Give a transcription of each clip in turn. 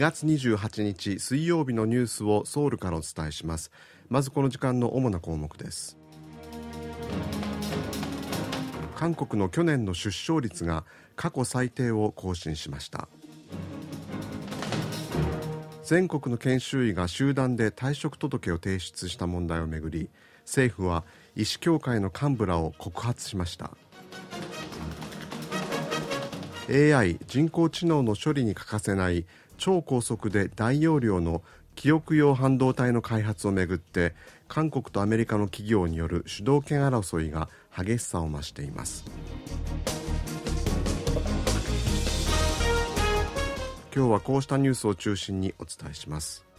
月28日水曜日のニュースをソウルからお伝えします。まずこの時間の主な項目です。韓国の去年の出生率が過去最低を更新しました。全国の研修医が集団で退職届を提出した問題をめぐり政府は医師協会の幹部らを告発しました。AI 人工知能の処理に欠かせない超高速で大容量の記憶用半導体の開発をめぐって韓国とアメリカの企業による主導権争いが激しさを増しています。今日はこうしたニュースを中心にお伝えします。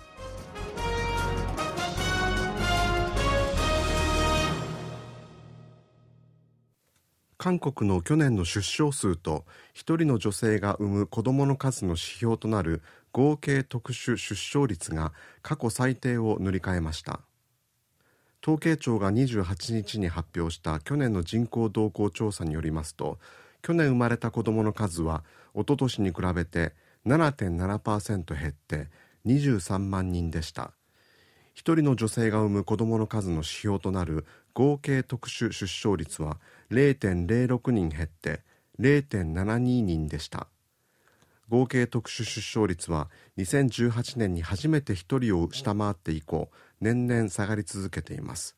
韓国の去年の出生数と1人の女性が産む子どもの数の指標となる合計特殊出生率が過去最低を塗り替えました。統計庁が28日に発表した去年の人口動向調査によりますと去年生まれた子どもの数はおととしに比べて7.7%減って23万人でした。1人の女性が産む子どもの数の指標となる合計特殊出生率は0.06人減って0.72人でした。合計特殊出生率は2018年に初めて1人を下回って以降年々下がり続けています。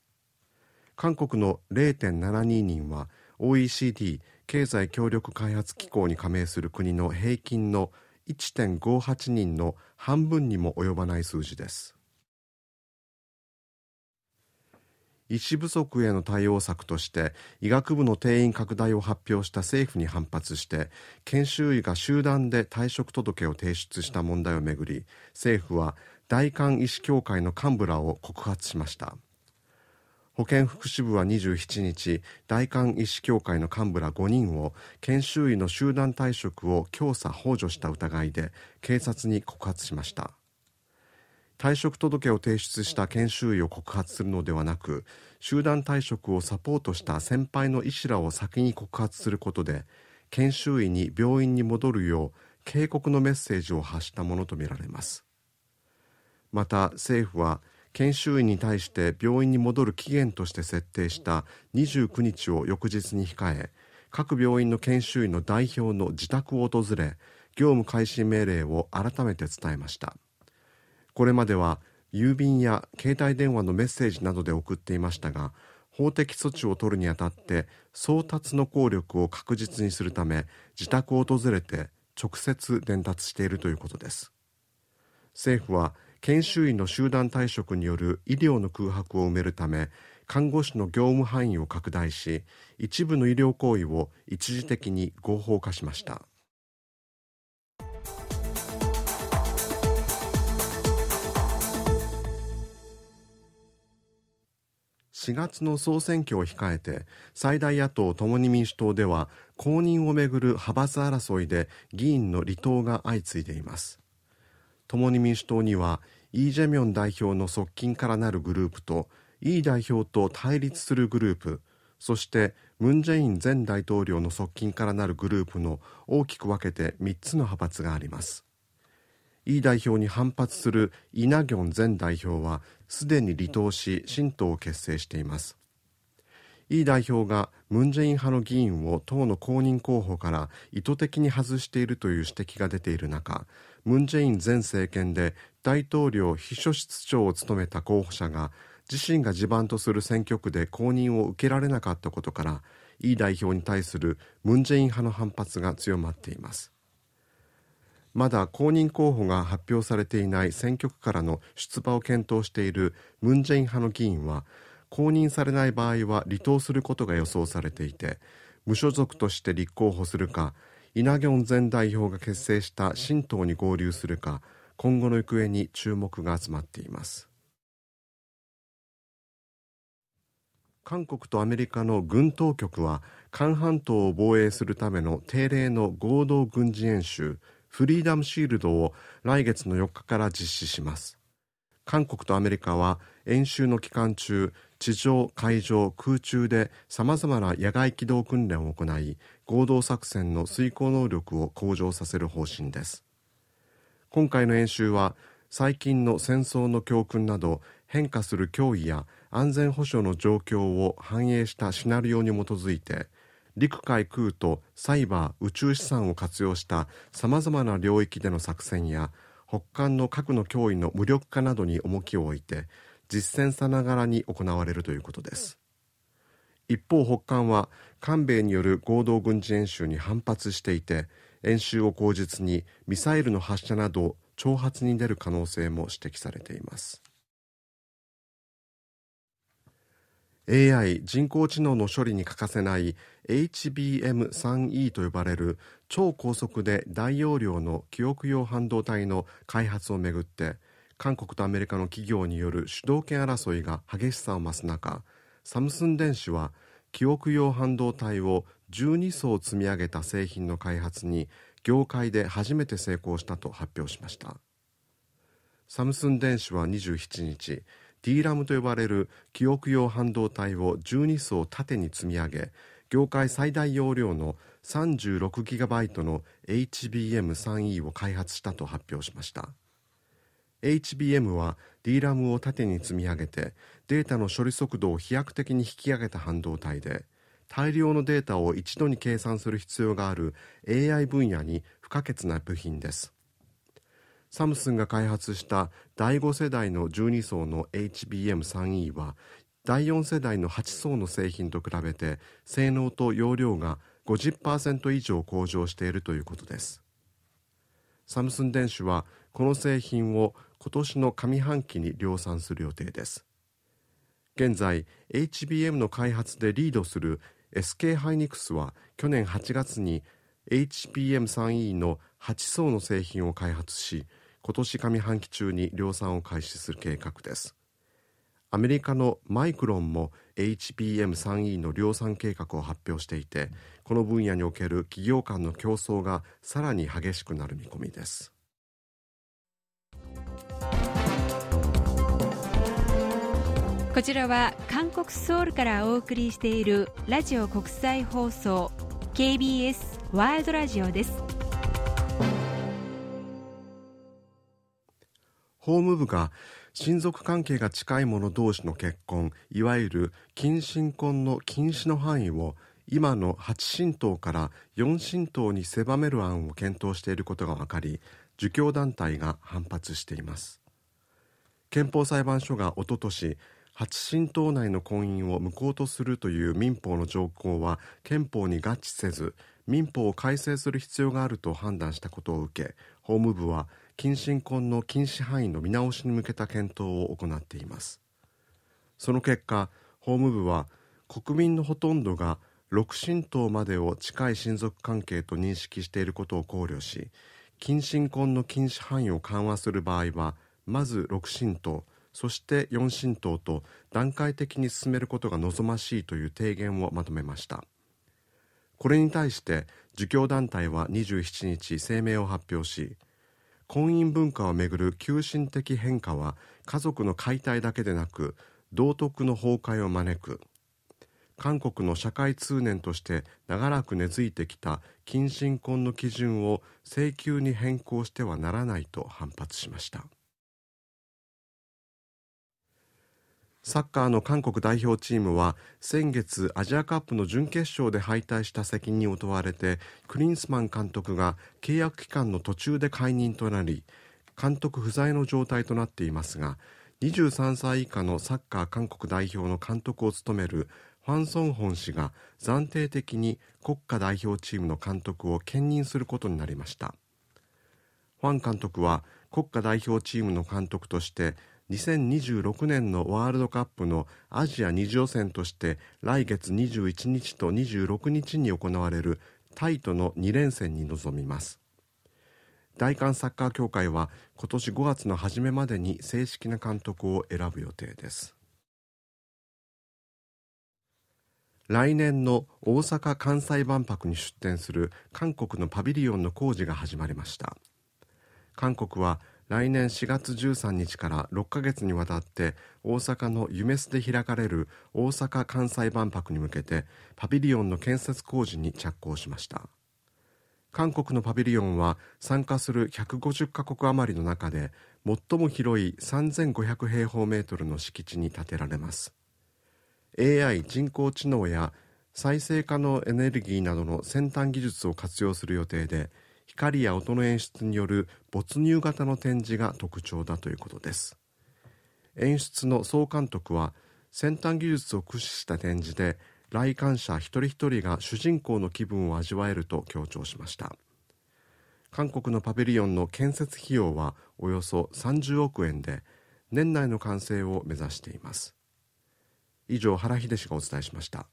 韓国の0.72人は OECD 経済協力開発機構に加盟する国の平均の1.58人の半分にも及ばない数字です。医師不足への対応策として医学部の定員拡大を発表した政府に反発して研修医が集団で退職届を提出した問題をめぐり政府は大韓医師協会の幹部らを告発しました。保健福祉部は27日大韓医師協会の幹部ら5人を研修医の集団退職を強査幇助した疑いで警察に告発しました。退職届を提出した研修医を告発するのではなく集団退職をサポートした先輩の医師らを先に告発することで研修医に病院に戻るよう警告のメッセージを発したものとみられます。また政府は研修医に対して病院に戻る期限として設定した29日を翌日に控え各病院の研修医の代表の自宅を訪れ業務開始命令を改めて伝えました。これまでは郵便や携帯電話のメッセージなどで送っていましたが法的措置を取るにあたって送達の効力を確実にするため自宅を訪れて直接伝達しているということです。政府は研修医の集団退職による医療の空白を埋めるため看護師の業務範囲を拡大し一部の医療行為を一時的に合法化しました。4月の総選挙を控えて最大野党共に民主党では公認をめぐる派閥争いで議員の離党が相次いでいます。共に民主党にはイ・ジェミョン代表の側近からなるグループとイ代表と対立するグループそしてムン・ジェイン前大統領の側近からなるグループの大きく分けて3つの派閥があります。イ代表に反発するイ・ナギョン前代表はすでに離党し新党を結成しています。イ代表がムン・ジェイン派の議員を党の公認候補から意図的に外しているという指摘が出ている中ムン・ジェイン前政権で大統領秘書室長を務めた候補者が自身が地盤とする選挙区で公認を受けられなかったことからイ代表に対するムン・ジェイン派の反発が強まっています。まだ公認候補が発表されていない選挙区からの出馬を検討しているムン・ジェイン派の議員は公認されない場合は離党することが予想されていて無所属として立候補するかイナギョン前代表が結成した新党に合流するか今後の行方に注目が集まっています。韓国とアメリカの軍当局は韓半島を防衛するための定例の合同軍事演習フリーダムシールドを来月の4日から実施します。韓国とアメリカは演習の期間中地上海上空中でさまざまな野外機動訓練を行い合同作戦の遂行能力を向上させる方針です。今回の演習は最近の戦争の教訓など変化する脅威や安全保障の状況を反映したシナリオに基づいて陸海空とサイバー宇宙資産を活用したさまざまな領域での作戦や北韓の核の脅威の無力化などに重きを置いて実践さながらに行われるということです。一方北韓は韓米による合同軍事演習に反発していて演習を口実にミサイルの発射など挑発に出る可能性も指摘されています。AI 人工知能の処理に欠かせない HBM3E と呼ばれる超高速で大容量の記憶用半導体の開発をめぐって韓国とアメリカの企業による主導権争いが激しさを増す中サムスン電子は記憶用半導体を12層積み上げた製品の開発に業界で初めて成功したと発表しました。サムスン電子は27日 DRAM と呼ばれる記憶用半導体を12層縦に積み上げ業界最大容量の 36GB の HBM3E を開発したと発表しました。HBM は DRAM を縦に積み上げてデータの処理速度を飛躍的に引き上げた半導体で大量のデータを一度に計算する必要がある AI 分野に不可欠な部品です。サムスンが開発した第5世代の12層の HBM3E は第4世代の8層の製品と比べて性能と容量が50%以上向上しているということです。サムスン電子はこの製品を今年の上半期に量産する予定です。現在 HBM の開発でリードする SK ハイニクスは去年8月に HBM3E の8層の製品を開発し今年上半期中に量産を開始する計画です。アメリカのマイクロンも HBM3E の量産計画を発表していてこの分野における企業間の競争がさらに激しくなる見込みです。こちらは韓国ソウルからお送りしているラジオ国際放送 KBS ワールドラジオです。法務部が親族関係が近い者同士の結婚いわゆる近親婚の禁止の範囲を今の8神道から4神道に狭める案を検討していることが分かり儒教団体が反発しています。憲法裁判所がおととし八神道内の婚姻を無効とするという民法の条項は憲法に合致せず民法を改正する必要があると判断したことを受け法務部は近親婚の禁止範囲の見直しに向けた検討を行っています。その結果法務部は国民のほとんどが六神道までを近い親族関係と認識していることを考慮し近親婚の禁止範囲を緩和する場合はまず六神道そして四神道と段階的に進めることが望ましいという提言をまとめました。これに対して儒教団体は27日声明を発表し婚姻文化をめぐる急進的変化は家族の解体だけでなく道徳の崩壊を招く。韓国の社会通念として長らく根付いてきた近親婚の基準を請求に変更してはならないと反発しました。サッカーの韓国代表チームは先月アジアカップの準決勝で敗退した責任を問われてクリンスマン監督が契約期間の途中で解任となり監督不在の状態となっていますが23歳以下のサッカー韓国代表の監督を務めるファン・ソンホン氏が暫定的に国家代表チームの監督を兼任することになりました。ファン監督は国家代表チームの監督として2026年のワールドカップのアジア2次予選として来月21日と26日に行われるタイとの2連戦に臨みます。大韓サッカー協会は今年5月の初めまでに正式な監督を選ぶ予定です。来年の大阪・関西万博に出展する韓国のパビリオンの工事が始まりました。韓国は来年4月13日から6ヶ月にわたって大阪のユメスで開かれる大阪・関西万博に向けてパビリオンの建設工事に着工しました。韓国のパビリオンは参加する150カ国余りの中で最も広い3500平方メートルの敷地に建てられます。AI 人工知能や再生可能エネルギーなどの先端技術を活用する予定で光や音の演出による没入型の展示が特徴だということです。演出の総監督は先端技術を駆使した展示で来館者一人一人が主人公の気分を味わえると強調しました。韓国のパビリオンの建設費用はおよそ30億円で年内の完成を目指しています。以上原秀氏がお伝えしました。